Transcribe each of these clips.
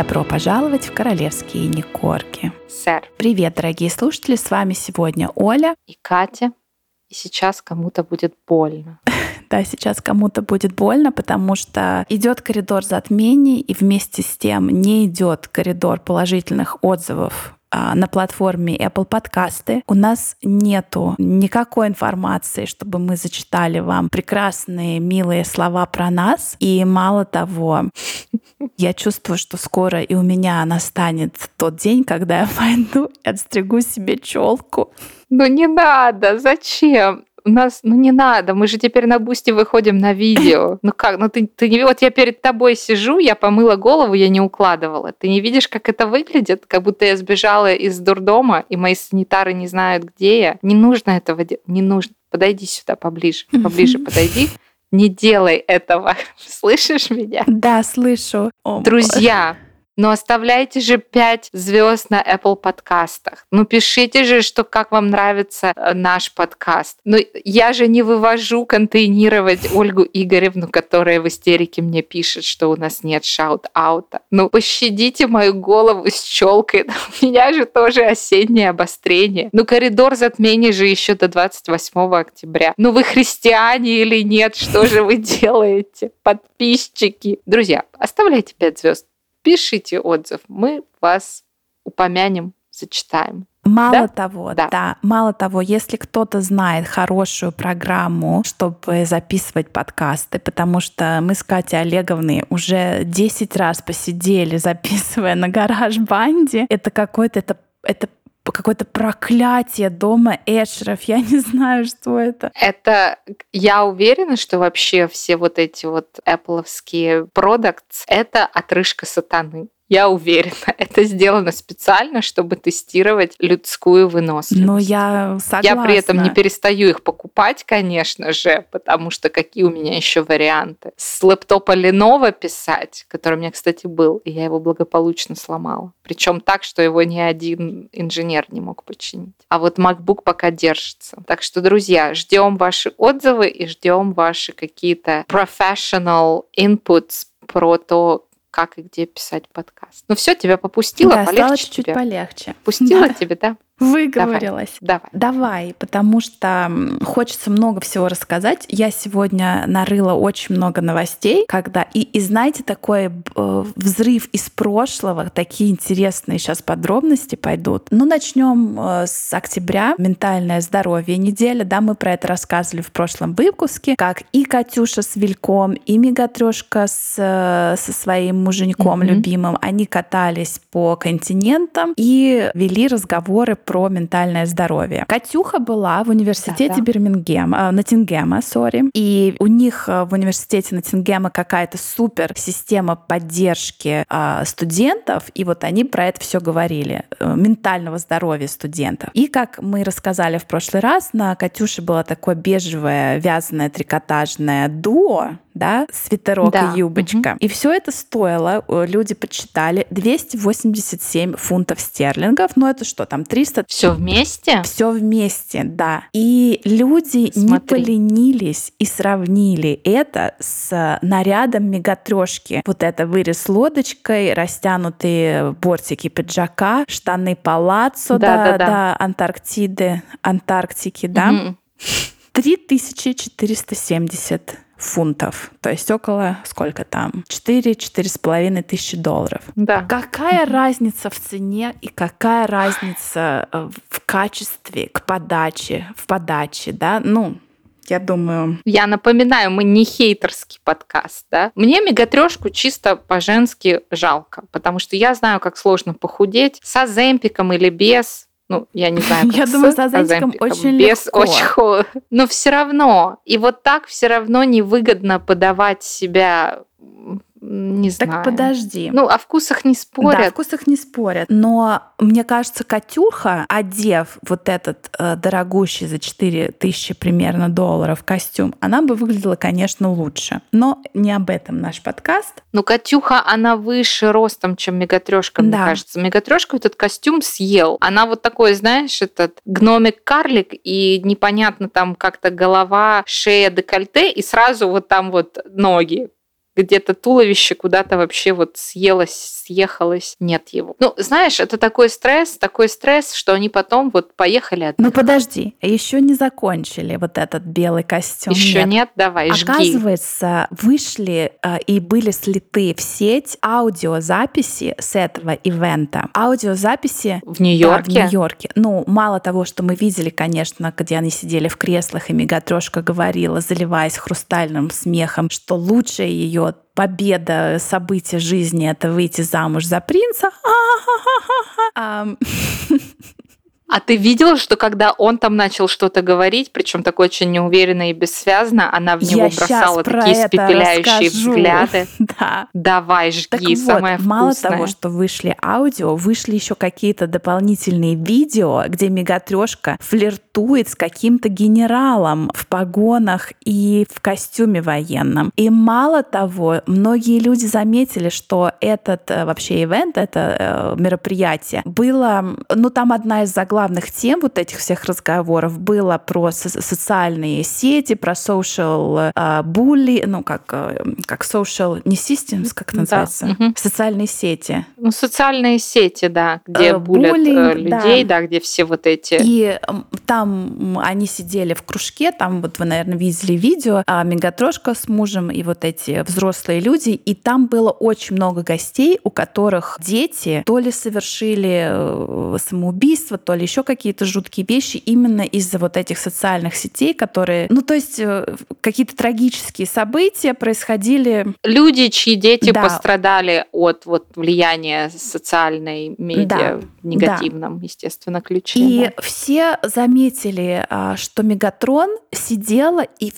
Добро пожаловать в королевские Никорки. Сэр. Привет, дорогие слушатели, с вами сегодня Оля и Катя. И сейчас кому-то будет больно. Да, сейчас кому-то будет больно, потому что идет коридор затмений, и вместе с тем не идет коридор положительных отзывов на платформе Apple Подкасты. У нас нету никакой информации, чтобы мы зачитали вам прекрасные, милые слова про нас. И мало того, я чувствую, что скоро и у меня настанет тот день, когда я пойду и отстригу себе челку. Ну не надо, зачем? У нас, ну не надо, мы же теперь на бусте выходим на видео. Ну как, ну ты, ты не, вот я перед тобой сижу, я помыла голову, я не укладывала. Ты не видишь, как это выглядит? Как будто я сбежала из дурдома, и мои санитары не знают, где я. Не нужно этого делать, не нужно. Подойди сюда поближе, поближе подойди. Не делай этого. Слышишь меня? Да, слышу. Друзья, но оставляйте же 5 звезд на Apple подкастах. Ну, пишите же, что как вам нравится э, наш подкаст. Но я же не вывожу контейнировать Ольгу Игоревну, которая в истерике мне пишет, что у нас нет шаут-аута. Ну, пощадите мою голову с челкой. У меня же тоже осеннее обострение. Ну, коридор затмений же еще до 28 октября. Ну, вы христиане или нет? Что же вы делаете? Подписчики. Друзья, оставляйте 5 звезд пишите отзыв, мы вас упомянем, зачитаем. Мало да? того, да. да, мало того, если кто-то знает хорошую программу, чтобы записывать подкасты, потому что мы с Катей Олеговной уже 10 раз посидели, записывая на гараж банде, это какой-то это это какое-то проклятие дома Эшеров. Я не знаю, что это. Это, я уверена, что вообще все вот эти вот Apple'овские продукты — это отрыжка сатаны. Я уверена, это сделано специально, чтобы тестировать людскую выносливость. Ну, я согласна. Я при этом не перестаю их покупать, конечно же, потому что какие у меня еще варианты? С лэптопа Lenovo писать, который у меня, кстати, был, и я его благополучно сломала. Причем так, что его ни один инженер не мог починить. А вот MacBook пока держится. Так что, друзья, ждем ваши отзывы и ждем ваши какие-то professional inputs про то, как и где писать подкаст. Ну все, тебя попустила, да, полегче стало чуть-чуть тебе. полегче. Пустила да. тебе, да? Выговорилась. Давай. Давай. Давай, потому что хочется много всего рассказать. Я сегодня нарыла очень много новостей, когда и, и знаете, такой э, взрыв из прошлого, такие интересные сейчас подробности пойдут. Ну, начнем э, с октября. Ментальное здоровье неделя, да, мы про это рассказывали в прошлом выпуске, как и Катюша с Вильком, и Мегатрешка с, э, со своим муженьком mm-hmm. любимым, они катались по континентам и вели разговоры про ментальное здоровье. Катюха была в университете да, да. Бирмингема, э, Ноттингема, сори, и у них э, в университете Ноттингема какая-то супер система поддержки э, студентов, и вот они про это все говорили, ментального здоровья студентов. И как мы рассказали в прошлый раз, на Катюше было такое бежевое вязаное трикотажное дуо, да, свитерок да. и юбочка. Угу. И все это стоило, люди подсчитали, 287 фунтов стерлингов. Ну это что, там 300? Все вместе? Все вместе, да. И люди Смотри. не поленились и сравнили это с нарядом мегатрешки. Вот это вырез лодочкой, растянутые бортики пиджака, штаны палаццо да, до, да, да. до Антарктиды, Антарктики, да. Угу. 3470 фунтов. То есть около, сколько там, 4-4,5 тысячи долларов. Да. Какая разница в цене и какая разница э, в качестве к подаче, в подаче, да? Ну, я думаю. Я напоминаю, мы не хейтерский подкаст, да. Мне мегатрешку чисто по-женски жалко, потому что я знаю, как сложно похудеть с аземпиком или без. Ну, я не знаю, как Я с думаю, с азантиком очень без легко. Очень... Но все равно. И вот так все равно невыгодно подавать себя не знаю. Так подожди. Ну, о вкусах не спорят. Да, о вкусах не спорят. Но мне кажется, Катюха, одев вот этот э, дорогущий за 4 тысячи примерно долларов костюм, она бы выглядела, конечно, лучше. Но не об этом наш подкаст. Ну, Катюха, она выше ростом, чем Мегатрешка, мне да. кажется. Мегатрешка этот костюм съел. Она вот такой, знаешь, этот гномик-карлик, и непонятно там как-то голова, шея, декольте, и сразу вот там вот ноги где-то туловище куда-то вообще вот съелось, съехалось, нет его. Ну, знаешь, это такой стресс, такой стресс, что они потом вот поехали отдыхать. Ну, подожди, еще не закончили вот этот белый костюм. Еще нет, нет? давай, жги. Оказывается, вышли э, и были слиты в сеть аудиозаписи с этого ивента. Аудиозаписи... В Нью-Йорке? Да, в Нью-Йорке. Ну, мало того, что мы видели, конечно, где они сидели в креслах, и Мегатрошка говорила, заливаясь хрустальным смехом, что лучшее ее победа, события жизни — это выйти замуж за принца. А ты видела, что когда он там начал что-то говорить, причем такое очень неуверенно и бессвязно, она в него Я бросала такие испепеляющие расскажу. взгляды. Да. Давай, жги, Так самое вот, мало вкусное. того, что вышли аудио, вышли еще какие-то дополнительные видео, где Мегатрешка флиртует с каким-то генералом в погонах и в костюме военном. И мало того, многие люди заметили, что этот э, вообще ивент, это э, мероприятие, было, ну там одна из заглавных тем вот этих всех разговоров было про со- социальные сети, про social э, bully, ну как, э, как social, не systems, как Да, называется? мгм. Социальные сети. Ну, социальные сети, да, где Э, булят э, буллинг, да. людей, да. где все вот эти... И там они сидели в кружке, там вот вы, наверное, видели видео, а Мегатрошка с мужем и вот эти взрослые люди, и там было очень много гостей, у которых дети то ли совершили э, самоубийство, то ли еще какие-то жуткие вещи именно из-за вот этих социальных сетей, которые, ну то есть э, какие-то трагические события происходили Люди, чьи дети Да. пострадали от вот влияния социальной медиа Да, в негативном, естественно, ключе. И да. все заметили, а, что Мегатрон сидела и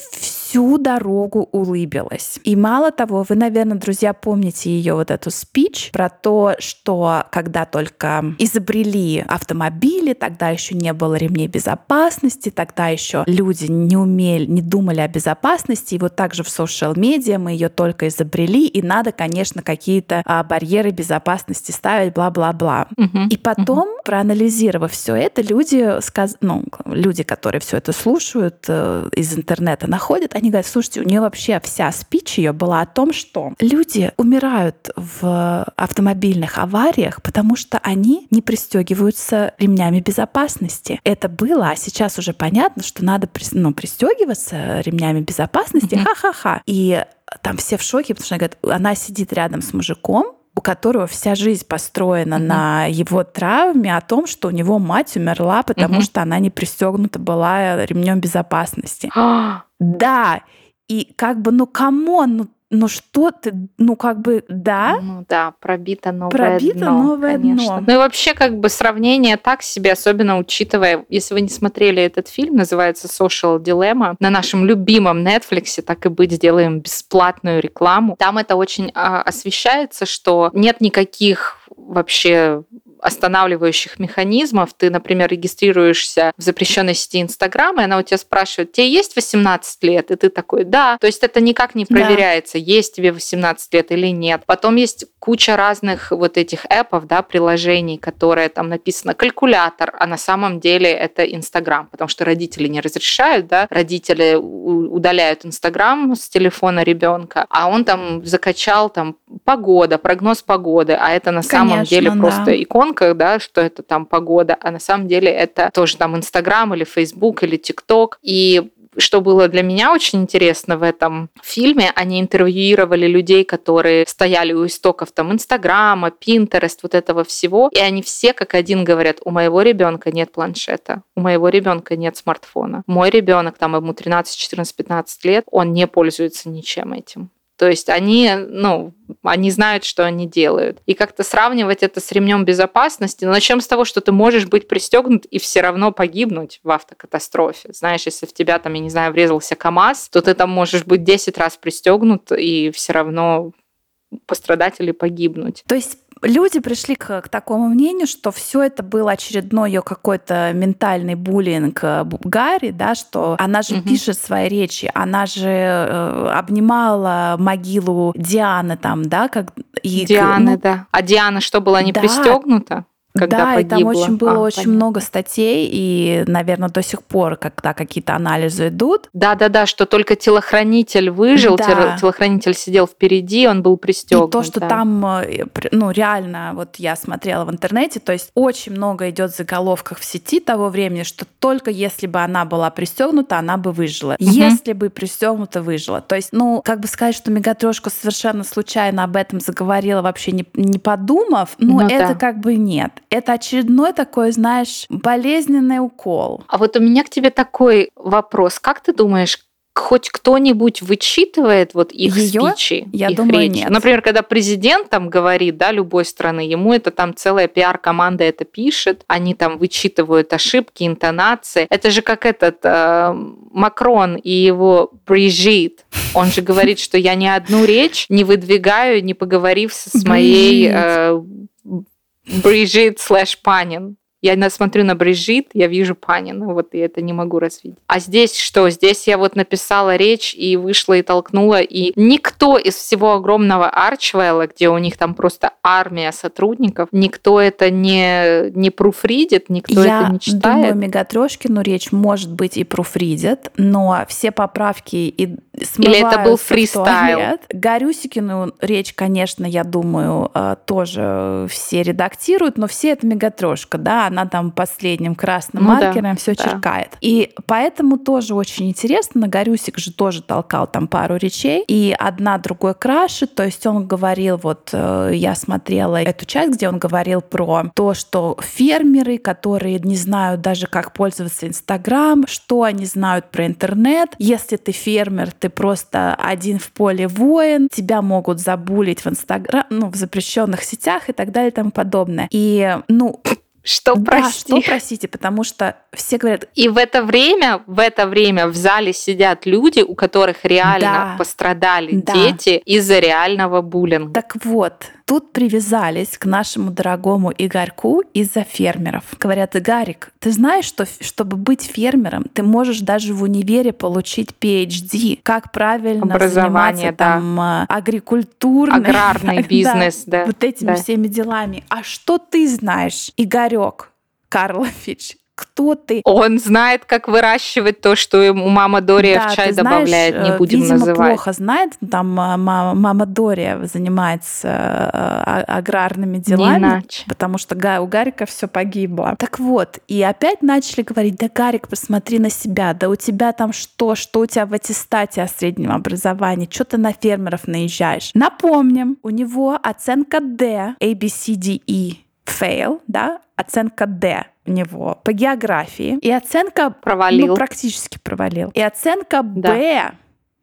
всю дорогу улыбилась. И мало того, вы, наверное, друзья, помните ее вот эту спич про то, что когда только изобрели автомобили, тогда еще не было ремней безопасности, тогда еще люди не умели, не думали о безопасности. И вот также в социал-медиа мы ее только изобрели, и надо, конечно, какие-то а, барьеры безопасности ставить, бла-бла-бла. Мгм. И потом, проанализировав все это, люди, сказ... ну, люди, которые все это слушают, э, из интернета находят, они говорят, слушайте, у нее вообще вся спич ее была о том, что люди умирают в автомобильных авариях, потому что они не пристегиваются ремнями безопасности. Это было, а сейчас уже понятно, что надо ну, пристегиваться ремнями безопасности. Ха-ха-ха. И там все в шоке, потому что она говорит, она сидит рядом с мужиком, у которого вся жизнь построена Мгм. на его травме, о том, что у него мать умерла, потому Мгм. что она не пристегнута была ремнем безопасности. Да, и как бы, ну come on, ну, ну что ты, ну как бы, да, Ну да, пробито новое Пробито дно, новое конечно. дно. Ну и вообще как бы сравнение так себе, особенно учитывая, если вы не смотрели этот фильм, называется Social Dilemma, на нашем любимом Netflix, так и быть, сделаем бесплатную рекламу. Там это очень а, освещается, что нет никаких вообще останавливающих механизмов. Ты, например, регистрируешься в запрещенной сети Инстаграм, и она у тебя спрашивает, тебе есть 18 лет? И ты такой, да. То есть это никак не Да. проверяется, есть тебе 18 лет или нет. Потом есть куча разных вот этих app ов, да, приложений, которые там написано калькулятор, а на самом деле это Инстаграм, потому что родители не разрешают, да, родители удаляют Инстаграм с телефона ребенка, а он там закачал там погода, прогноз погоды, а это на самом Конечно, деле да. просто иконка, да, что это там погода, а на самом деле это тоже там Инстаграм или Фейсбук или ТикТок. И что было для меня очень интересно в этом фильме, они интервьюировали людей, которые стояли у истоков там Инстаграма, Пинтерест, вот этого всего, и они все как один говорят, у моего ребенка нет планшета, у моего ребенка нет смартфона, мой ребенок, там ему 13, 14, 15 лет, он не пользуется ничем этим. То есть они, ну, они знают, что они делают. И как-то сравнивать это с ремнем безопасности, ну, начнем с того, что ты можешь быть пристегнут и все равно погибнуть в автокатастрофе. Знаешь, если в тебя там, я не знаю, врезался КАМАЗ, то ты там можешь быть 10 раз пристегнут и все равно пострадать или погибнуть. То есть люди пришли к, к такому мнению, что все это был очередной ее какой-то ментальный буллинг э, Гарри, да, что она же Мгм. пишет свои речи, она же э, обнимала могилу Дианы там, да, как и Дианы, ну, да. А Диана что, была не да. пристегнута? Когда да, погибла. и там очень было а, очень понятно. много статей, и, наверное, до сих пор, когда какие-то анализы идут. Да-да-да, что только телохранитель выжил, Да. телохранитель сидел впереди, он был пристегнут. И то, что да. там, э, ну, реально, вот я смотрела в интернете, то есть очень много идет в заголовках в сети того времени, что только если бы она была пристегнута, она бы выжила. Если бы пристегнута, выжила. То есть, ну, как бы сказать, что Мегатрошка совершенно случайно об этом заговорила, вообще не, не подумав, ну, Ну это да. как бы нет. Это очередной такой, знаешь, болезненный укол. А вот у меня к тебе такой вопрос. Как ты думаешь, хоть кто-нибудь вычитывает вот их Её? спичи, Я их думаю, речи? нет. Например, когда президент там говорит, да, любой страны, ему это там целая пиар-команда это пишет, они там вычитывают ошибки, интонации. Это же как этот э, Макрон и его Брижит. Он же говорит, что я ни одну речь не выдвигаю, не поговорив с моей э, Брижит слэш Панин. Я смотрю на Брижит, я вижу Панина, вот я это не могу развидеть. А здесь что? Здесь я вот написала речь и вышла и толкнула, и никто из всего огромного Арчвелла, где у них там просто армия сотрудников, никто это не, не пруфридит, никто Я это не читает. думаю, Мегатрошкину речь, может быть, и пруфридят, но все поправки и смываются это был фристайл? туалет. Гарюсикину речь, конечно, я думаю, э, тоже все редактируют, но все это Мегатрошка, да, она там последним красным Ну да, маркером все да. черкает. И поэтому тоже очень интересно, Гарюсик же тоже толкал там пару речей, и одна другой краше, то есть он говорил, вот э, я смотрела эту часть, где он говорил про то, что фермеры, которые не знают даже, как пользоваться Инстаграм, что они знают про интернет, если ты фермер, ты просто один в поле воин, тебя могут забулить в Инстаграм, ну, в запрещенных сетях и так далее и тому подобное. И, ну, Что, да, прости? что простите, потому что все говорят, И в это время, в это время в зале сидят люди, у которых реально Да. пострадали Да. дети из-за реального буллинга. Так вот, тут привязались к нашему дорогому Игорьку из-за фермеров. Говорят, Игорик, ты знаешь, что чтобы быть фермером, ты можешь даже в универе получить PhD, как правильно Образование, заниматься да. там агрикультурной, Аграрный да, бизнес, да. вот этими да. всеми делами. А что ты знаешь, Игорек Карлович? Кто ты? Он знает, как выращивать то, что ему мама Дория Да, в чай знаешь, добавляет, не э, будем видимо, называть. плохо знает. Там э, мама, мама Дория занимается э, а- аграрными Не делами. иначе. Потому что у Гарика все погибло. Так вот, и опять начали говорить, да, Гарик, посмотри на себя, да у тебя там что, что у тебя в аттестате о среднем образовании, что ты на фермеров наезжаешь. Напомним, у него оценка D, A, B, C, D, E, fail, да, оценка D у него по географии, и оценка Провалил. ну, практически провалил. И оценка Да. Б,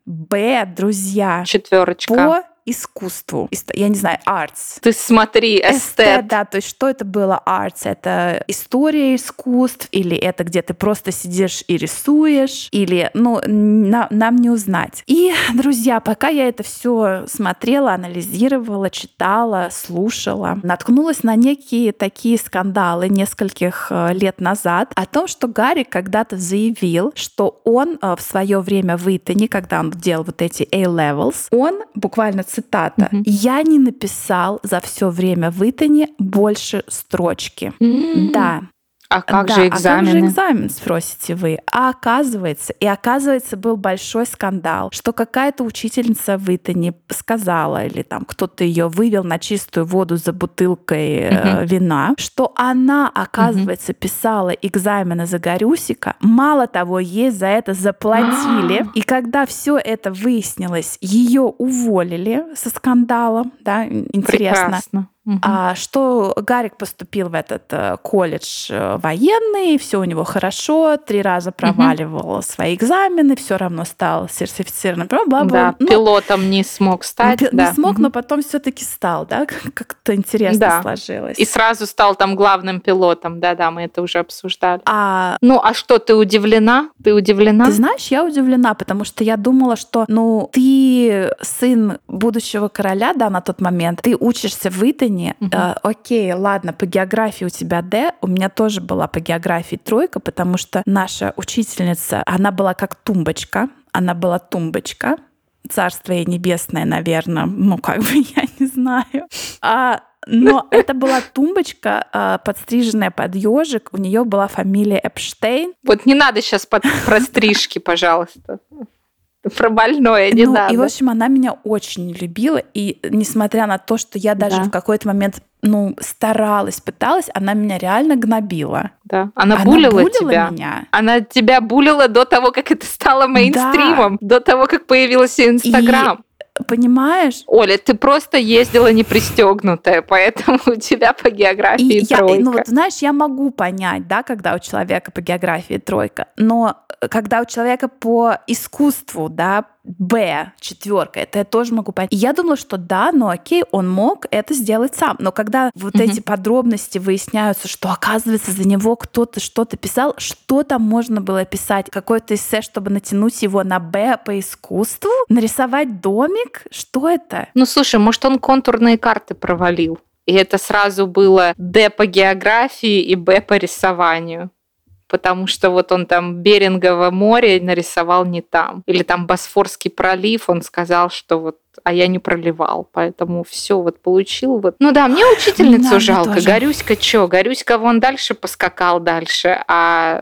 Б, друзья, Четверочка. Искусству. Я не знаю, arts. Ты смотри, эстет. да, то есть что это было arts? Это история искусств, или это где ты просто сидишь и рисуешь, или, ну, на- нам не узнать. И, друзья, пока я это все смотрела, анализировала, читала, слушала, наткнулась на некие такие скандалы нескольких э, лет назад о том, что Гарри когда-то заявил, что он э, в свое время в Итоне, когда он делал вот эти A-levels, он буквально цитата, Мгм. я не написал за все время в Итоне больше строчки. М. Да. А как да, же А как же экзамены? экзамен, спросите вы? А оказывается, и оказывается, был большой скандал, что какая-то учительница в Итоне сказала, или там кто-то ее вывел на чистую воду за бутылкой э, Мгм. вина, что она, оказывается, писала экзамены за Горюсика. Мало того, ей за это заплатили. И когда все это выяснилось, ее уволили со скандалом. Да, интересно. Прекрасно. А что Гарик поступил в этот э, колледж э, военный, все у него хорошо, три раза проваливал свои экзамены, все равно стал сертифицированным. Бла-бла-бла. Да, Ну, пилотом не смог стать. не да. смог, Мгм. но потом все-таки стал, да, как- как-то интересно Да. сложилось. И сразу стал там главным пилотом. Да-да, мы это уже обсуждали. А Ну, а что, ты удивлена? Ты удивлена? Ты знаешь, я удивлена, потому что я думала, что, ну, ты сын будущего короля, да, на тот момент, ты учишься в Итоне, Мгм. э, окей, ладно, по географии у тебя Д, у меня тоже была по географии тройка, потому что наша учительница, она была как тумбочка, она была тумбочка, царство ей небесное, наверное, ну, как бы, я не знаю. А Но это была тумбочка, а, подстриженная под ежик. У нее была фамилия Эпштейн. Вот не надо сейчас под, про стрижки, пожалуйста. Про больное не ну, надо. И, в общем, она меня очень любила. И несмотря на то, что я даже да. в какой-то момент ну, старалась, пыталась, она меня реально гнобила. Да. Она, она булила, булила тебя. Меня. Она тебя булила до того, как это стало мейнстримом, да. до того, как появился Инстаграм. Понимаешь? Оля, ты просто ездила не пристегнутая, поэтому у тебя по географии и тройка. Я, ну вот знаешь, я могу понять, да, когда у человека по географии тройка, но когда у человека по искусству, да, Б, четверка, это я тоже могу понять. И я думала, что да, ну окей, он мог это сделать сам. Но когда вот угу. эти подробности выясняются, что оказывается за него кто-то что-то писал, что там можно было писать? Какое-то эссе, чтобы натянуть его на Б по искусству? Нарисовать домик? Что это? Ну слушай, может он контурные карты провалил? И это сразу было Д по географии и Б по рисованию потому что вот он там Берингово море нарисовал не там. Или там Босфорский пролив, он сказал, что вот а я не проливал, поэтому все вот получил вот. Ну да, мне учительницу да, жалко. Тоже. Горюська чё? Горюська вон дальше поскакал дальше, а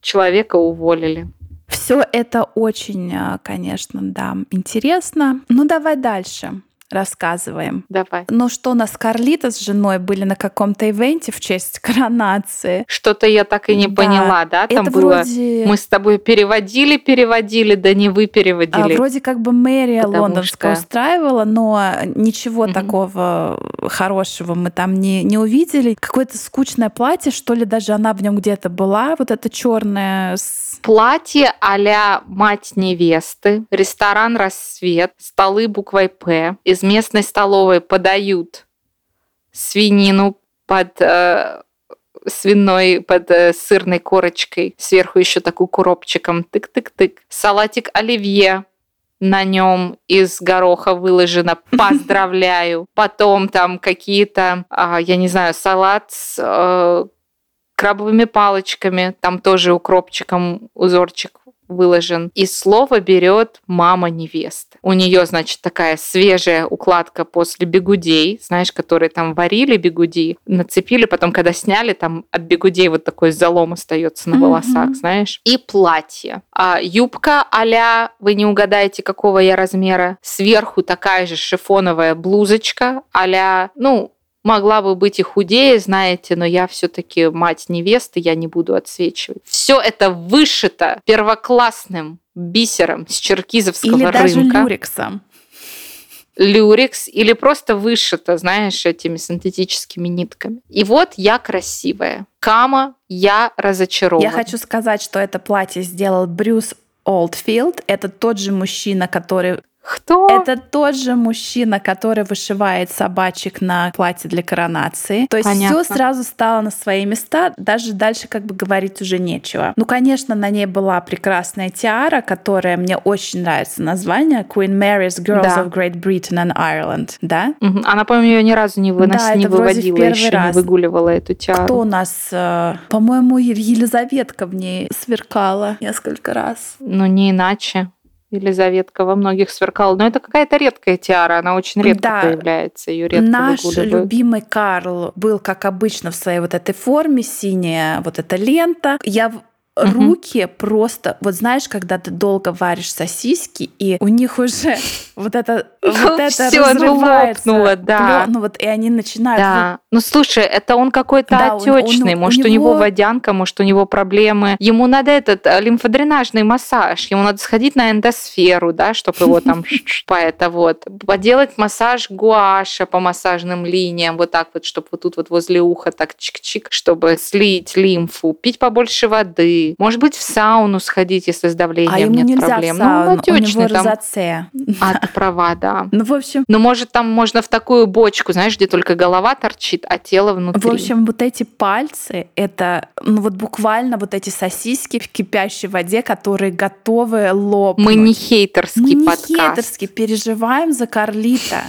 человека уволили. Все это очень, а, конечно, да, интересно. Ну давай дальше рассказываем. Давай. Ну что, у нас Карлита с женой были на каком-то ивенте в честь коронации. Что-то я так и не да. поняла, да? Там Это было... Вроде... Мы с тобой переводили, переводили, да не вы переводили. А, вроде как бы мэрия Потому лондонская что... устраивала, но ничего угу. такого хорошего мы там не, не увидели. Какое-то скучное платье, что ли, даже она в нем где-то была, вот это черное с Платье а мать невесты, ресторан «Рассвет», столы буквой «П». Из местной столовой подают свинину под э, свиной под э, сырной корочкой, сверху еще такую куропчиком, тык-тык-тык. Салатик оливье, на нем из гороха выложено «Поздравляю». Потом там какие-то, а, я не знаю, салат с э, крабовыми палочками, там тоже укропчиком узорчик выложен. И слово берет мама невесты. У нее, значит, такая свежая укладка после бегудей, знаешь, которые там варили бегуди, нацепили, потом, когда сняли, там от бегудей вот такой залом остается на волосах, mm-hmm. знаешь. И платье. А юбка а вы не угадаете, какого я размера. Сверху такая же шифоновая блузочка а ну, Могла бы быть и худее, знаете, но я все-таки мать невесты, я не буду отсвечивать. Все это вышито первоклассным бисером с черкизовского или рынка. Или даже люрексом. Люрикс или просто вышито, знаешь, этими синтетическими нитками. И вот я красивая. Кама, я разочарована. Я хочу сказать, что это платье сделал Брюс Олдфилд. Это тот же мужчина, который кто? Это тот же мужчина, который вышивает собачек на платье для коронации. То есть все сразу стало на свои места, даже дальше как бы говорить уже нечего. Ну, конечно, на ней была прекрасная тиара, которая мне очень нравится название Queen Mary's Girls да. of Great Britain and Ireland, да? Угу. Она, по-моему, ее ни разу не, вынос... да, не выводила, еще раз. не выгуливала эту тиару. Кто у нас? Э, по-моему, Елизаветка в ней сверкала несколько раз. Ну, не иначе. Елизаветка во многих сверкала. Но это какая-то редкая тиара, она очень редко да. появляется, ее редко Наш любимый Карл был, как обычно, в своей вот этой форме, синяя вот эта лента. Я руки угу. просто, вот знаешь, когда ты долго варишь сосиски, и у них уже вот это вот это разрывается. да. Ну вот и они начинают. Да. Ну слушай, это он какой-то отечный, может у него водянка, может у него проблемы. Ему надо этот э, лимфодренажный массаж, ему надо сходить на эндосферу, да, чтобы его там по это вот поделать массаж гуаша по массажным линиям, вот так вот, чтобы вот тут вот возле уха так чик-чик, чтобы слить лимфу, пить побольше воды может быть, в сауну сходить, если с давлением а ему нет нельзя проблем. В ну, сауну. Ну, у него там... розоцея. А, ты права, да. Ну, в общем... Ну, может, там можно в такую бочку, знаешь, где только голова торчит, а тело внутри. В общем, вот эти пальцы, это, ну, вот буквально вот эти сосиски в кипящей воде, которые готовы лопнуть. Мы не хейтерский Мы подкаст. не хейтерский, переживаем за Карлита.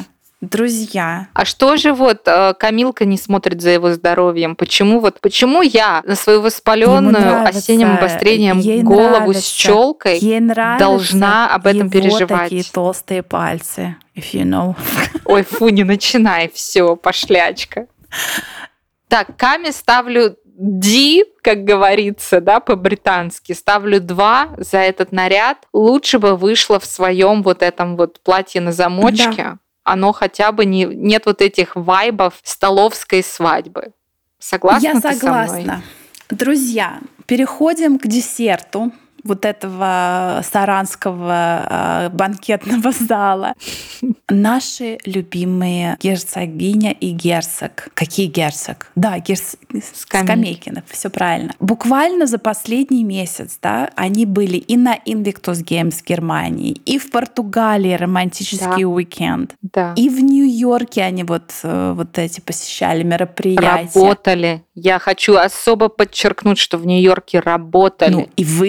Друзья. А что же вот э, Камилка не смотрит за его здоровьем? Почему вот почему я на свою воспаленную осенним обострением ей голову нравится, с челкой ей должна об этом его переживать? такие толстые пальцы, if you know. Ой, фу, не начинай, все, пошлячка. Так, Каме ставлю D, как говорится, да, по-британски, ставлю 2 за этот наряд. Лучше бы вышло в своем вот этом вот платье на замочке. Да оно хотя бы не нет вот этих вайбов столовской свадьбы. Согласна? Я согласна. Друзья, переходим к десерту вот этого саранского э, банкетного зала. Наши любимые герцогиня и герцог. Какие герцог? Да, герц... Скамейкинов. Скамейкинов, все правильно. Буквально за последний месяц, да, они были и на Invictus Games Германии, и в Португалии романтический да. уикенд, да. и в Нью-Йорке они вот, э, вот эти посещали мероприятия. Работали. Я хочу особо подчеркнуть, что в Нью-Йорке работали. Ну, и в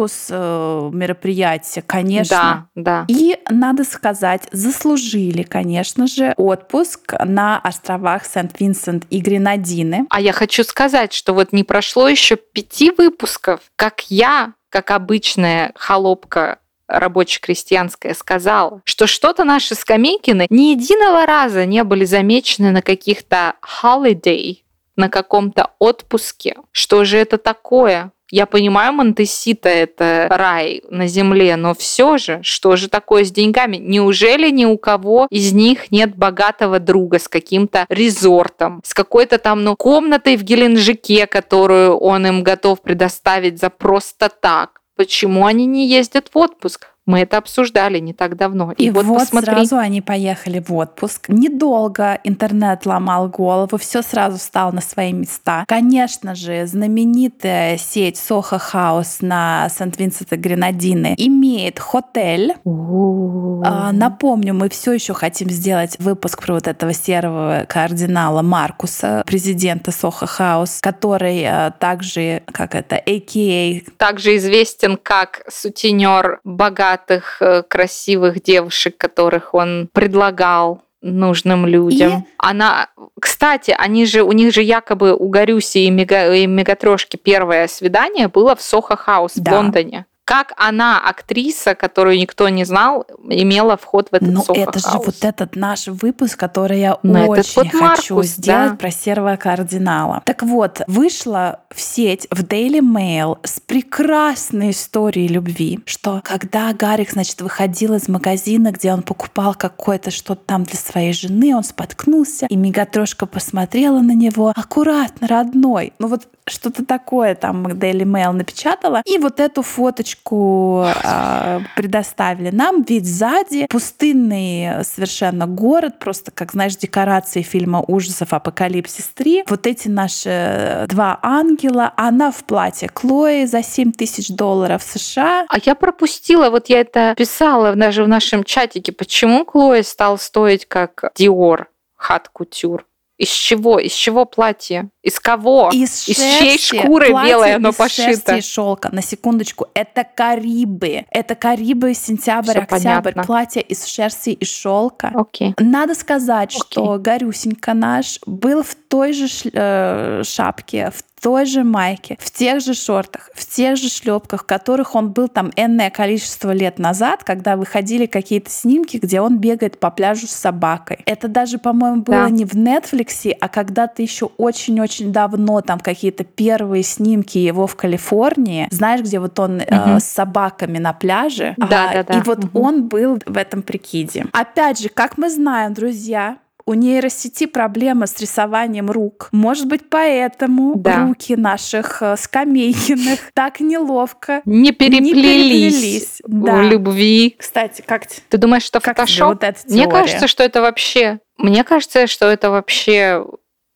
статус э, мероприятия, конечно. Да, да. И, надо сказать, заслужили, конечно же, отпуск на островах Сент-Винсент и Гренадины. А я хочу сказать, что вот не прошло еще пяти выпусков, как я, как обычная холопка рабоче-крестьянская сказала, что что-то наши скамейкины ни единого раза не были замечены на каких-то holiday, на каком-то отпуске. Что же это такое? Я понимаю, Монтесита — это рай на земле, но все же, что же такое с деньгами? Неужели ни у кого из них нет богатого друга с каким-то резортом, с какой-то там, ну, комнатой в Геленджике, которую он им готов предоставить за просто так? Почему они не ездят в отпуск? Мы это обсуждали не так давно. И, и вот, вот посмотри... сразу они поехали в отпуск. Недолго интернет ломал голову, все сразу встало на свои места. Конечно же, знаменитая сеть Soho House на Сент-Винсент и Гренадины имеет хотель. А, напомню, мы все еще хотим сделать выпуск про вот этого серого кардинала Маркуса, президента Soho House, который а, также, как это, AKA... Также известен как сутенер богат богатых, э, красивых девушек, которых он предлагал нужным людям. И... Она, кстати, они же, у них же якобы у Гарюси и, Мега, и Мегатрошки первое свидание было в Сохо Хаус да. в Лондоне как она, актриса, которую никто не знал, имела вход в этот Ну, это же вот этот наш выпуск, который я Но ну, очень вот хочу Маркус, сделать да. про серого кардинала. Так вот, вышла в сеть, в Daily Mail с прекрасной историей любви, что когда Гарик, значит, выходил из магазина, где он покупал какое-то что-то там для своей жены, он споткнулся, и Мегатрошка посмотрела на него аккуратно, родной. Ну вот что-то такое там Daily Mail напечатала. И вот эту фоточку э, предоставили нам. Вид сзади, пустынный совершенно город, просто как, знаешь, декорации фильма ужасов «Апокалипсис 3». Вот эти наши два ангела. Она в платье Клои за 7 тысяч долларов США. А я пропустила, вот я это писала даже в нашем чатике, почему Клои стал стоить как Диор Хат Кутюр? Из чего? Из чего платье? Из кого? Из, из шерсти. чьей шкуры белое оно из пошито? Шерсти и шелка. На секундочку. Это Карибы. Это Карибы сентябрь, Всё октябрь. Понятно. Платье из шерсти и шелка. Окей. Надо сказать, Окей. что Гарюсенька наш был в той же э, шапке, в той же майке, в тех же шортах, в тех же шлепках, в которых он был там энное количество лет назад, когда выходили какие-то снимки, где он бегает по пляжу с собакой. Это даже, по-моему, было да. не в Netflix, а когда-то еще очень-очень давно, там какие-то первые снимки его в Калифорнии. Знаешь, где вот он угу. э, с собаками на пляже? Да, а, да, да. И вот угу. он был в этом прикиде. Опять же, как мы знаем, друзья, у нейросети проблема с рисованием рук. Может быть, поэтому да. руки наших э, скамейкиных так неловко не переплелись, не переплелись. Да. в любви. Кстати, как ты думаешь, что фотошоп? Вот Мне кажется, что это вообще. Мне кажется, что это вообще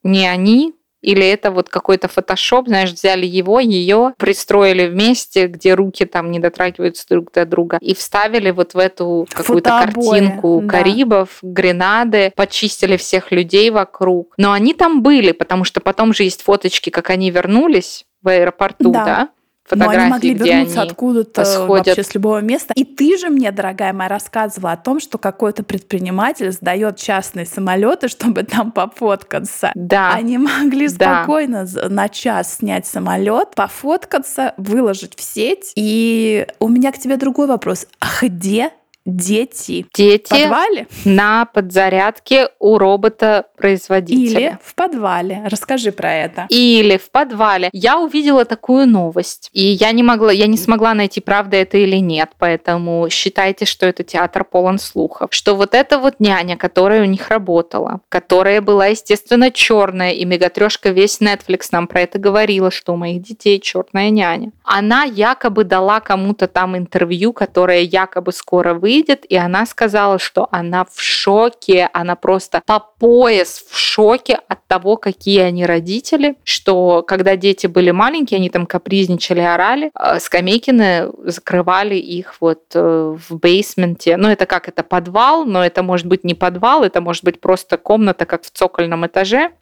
не они, или это вот какой-то фотошоп, знаешь, взяли его, ее, пристроили вместе, где руки там не дотрагиваются друг до друга, и вставили вот в эту какую-то картинку да. Карибов, Гренады, почистили всех людей вокруг. Но они там были, потому что потом же есть фоточки, как они вернулись в аэропорту, да, да? Фотографии, Но они могли где вернуться они откуда-то сходят. вообще с любого места. И ты же мне, дорогая моя, рассказывала о том, что какой-то предприниматель сдает частные самолеты, чтобы там пофоткаться. Да. Они могли Да. спокойно на час снять самолет, пофоткаться, выложить в сеть. И у меня к тебе другой вопрос. А где дети? В Дети подвале на подзарядке у робота-производителя. или в подвале? Расскажи про это. или в подвале. Я увидела такую новость, и я не могла, я не смогла найти, правда это или нет, поэтому считайте, что это театр полон слухов, что вот эта вот няня, которая у них работала, которая была, естественно, черная, и мегатрешка весь Netflix нам про это говорила, что у моих детей черная няня. Она якобы дала кому-то там интервью, которое якобы скоро выйдет, и она сказала, что она в шоке, она просто по пояс в шоке от того, какие они родители, что когда дети были маленькие, они там капризничали, орали, э, скамейкины закрывали их вот э, в бейсменте. Ну, это как это подвал, но это может быть не подвал, это может быть просто комната, как в цокольном этаже.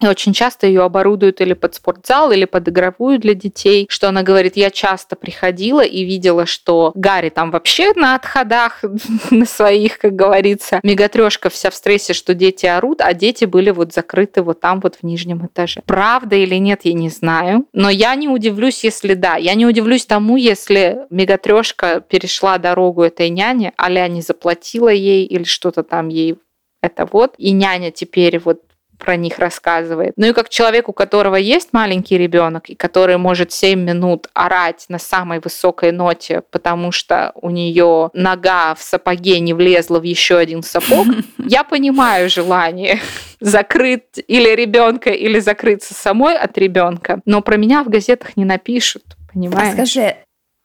И очень часто ее оборудуют или под спортзал, или под игровую для детей. Что она говорит, я часто приходила и видела, что Гарри там вообще на отходах, на своих, как говорится. Мегатрешка вся в стрессе, что дети орут, а дети были вот закрыты вот там вот в нижнем этаже. Правда или нет, я не знаю. Но я не удивлюсь, если да. Я не удивлюсь тому, если Мегатрешка перешла дорогу этой няне, а не заплатила ей или что-то там ей это вот. И няня теперь вот про них рассказывает. Ну и как человек, у которого есть маленький ребенок, и который может 7 минут орать на самой высокой ноте, потому что у нее нога в сапоге не влезла в еще один сапог, я понимаю желание закрыть или ребенка, или закрыться самой от ребенка. Но про меня в газетах не напишут. А Понимаешь? скажи,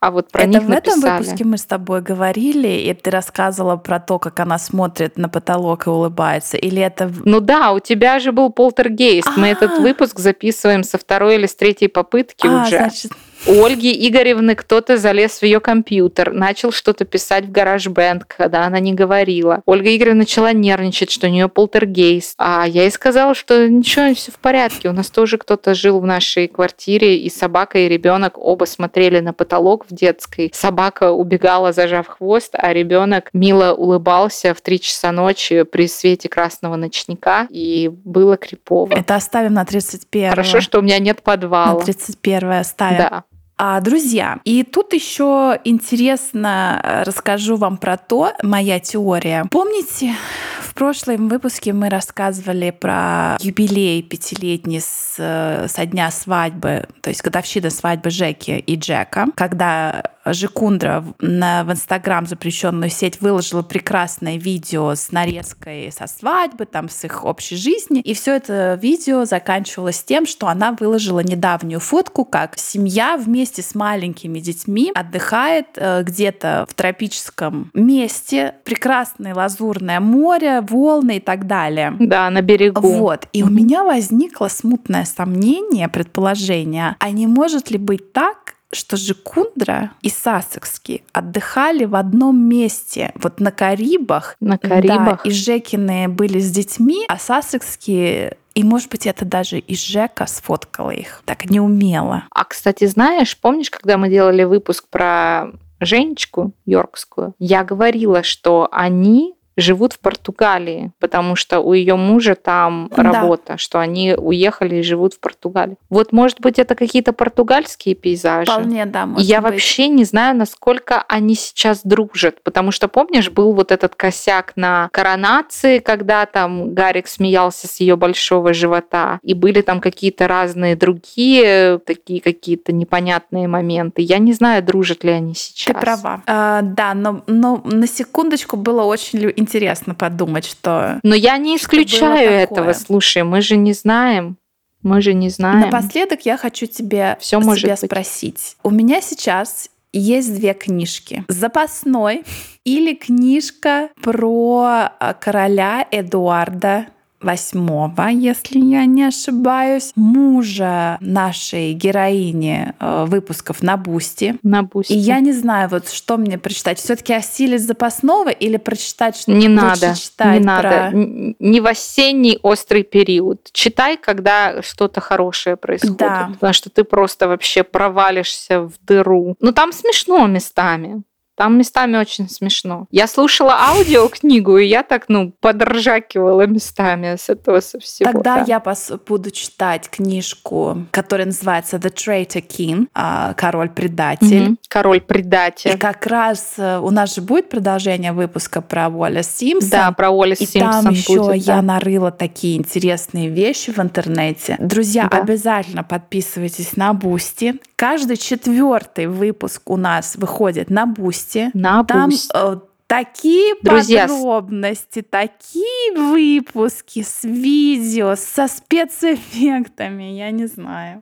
А вот про это них в этом написали. выпуске мы с тобой говорили, и ты рассказывала про то, как она смотрит на потолок и улыбается? Или это... Ну да, у тебя же был полтергейст. Мы этот А. выпуск записываем со второй или с третьей попытки А, уже. значит, У Ольги Игоревны кто-то залез в ее компьютер, начал что-то писать в гараж-бенд, когда она не говорила. Ольга Игоревна начала нервничать, что у нее полтергейст. А я ей сказала, что ничего, все в порядке. У нас тоже кто-то жил в нашей квартире, и собака, и ребенок оба смотрели на потолок в детской. Собака убегала, зажав хвост, а ребенок мило улыбался в три часа ночи при свете красного ночника, и было крипово. это оставим на 31 Хорошо, что у меня нет на подвала. 31 оставим. Да. А, друзья, и тут еще интересно э, расскажу вам про то, моя теория. Помните, в прошлом выпуске мы рассказывали про юбилей пятилетний с, э, со дня свадьбы, то есть годовщина свадьбы Жеки и Джека, когда Жекундра в- на, в Инстаграм запрещенную сеть выложила прекрасное видео с нарезкой со свадьбы, там с их общей жизни. И все это видео заканчивалось тем, что она выложила недавнюю фотку, как семья вместе с маленькими детьми отдыхает э, где-то в тропическом месте, прекрасное лазурное море, волны и так далее. Да, на берегу. Вот. И у меня возникло смутное сомнение, предположение, а не может ли быть так, что Жекундра и Сассекский отдыхали в одном месте, вот на Карибах. На Карибах. Да, и Жекины были с детьми, а Сассекские и, может быть, это даже и Жека сфоткала их. Так неумело. А, кстати, знаешь, помнишь, когда мы делали выпуск про Женечку Йоркскую, я говорила, что они живут в Португалии, потому что у ее мужа там Да. работа, что они уехали и живут в Португалии. Вот, может быть, это какие-то португальские пейзажи. Вполне, да, может я быть. вообще не знаю, насколько они сейчас дружат, потому что, помнишь, был вот этот косяк на коронации, когда там Гарик смеялся с ее большого живота, и были там какие-то разные другие такие какие-то непонятные моменты. Я не знаю, дружат ли они сейчас. Ты права. А, да, но, но на секундочку было очень интересно подумать, что Но я не исключаю этого. Слушай, мы же не знаем. Мы же не знаем. Напоследок я хочу тебе тебя может быть. спросить. У меня сейчас есть две книжки. «Запасной» или книжка про а, короля Эдуарда восьмого, если я не ошибаюсь, мужа нашей героини э, выпусков на Бусти. На Бусти. И я не знаю, вот что мне прочитать. Все-таки осилить запасного или прочитать что Не надо, не надо. Не в осенний острый период. Читай, когда что-то хорошее происходит. Да. Потому что ты просто вообще провалишься в дыру. Ну там смешно местами. Там местами очень смешно. Я слушала аудиокнигу, и я так, ну, поржакивала местами с этого со всего. Тогда да. я пос- буду читать книжку, которая называется The Traitor King, а, Король-предатель. Mm-hmm. Король-предатель. И как раз э, у нас же будет продолжение выпуска про Уоллис Симпсон. Да, про Уоллис. И там еще будет, я нарыла такие интересные вещи в интернете. Друзья, да. обязательно подписывайтесь на Бусти. Каждый четвертый выпуск у нас выходит на Бусти Бусти. На Там Бусти. Э, такие Друзья, подробности, такие выпуски с видео, со спецэффектами, я не знаю.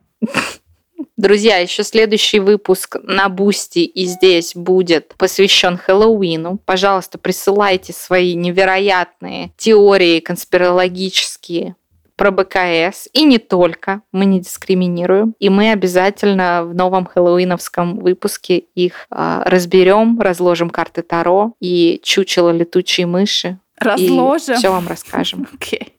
Друзья, еще следующий выпуск на Бусти и здесь будет посвящен Хэллоуину. Пожалуйста, присылайте свои невероятные теории конспирологические про БКС, и не только, мы не дискриминируем. И мы обязательно в новом хэллоуиновском выпуске их э, разберем, разложим карты Таро и чучело летучей мыши. Разложим? И все вам расскажем. Okay.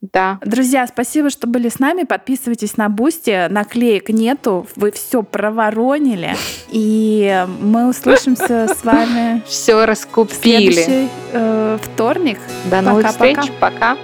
Да. Друзья, спасибо, что были с нами. Подписывайтесь на Бусти. Наклеек нету. Вы все проворонили. И мы услышимся с вами. Все раскупили. В следующий э, вторник. До новых встреч. Пока.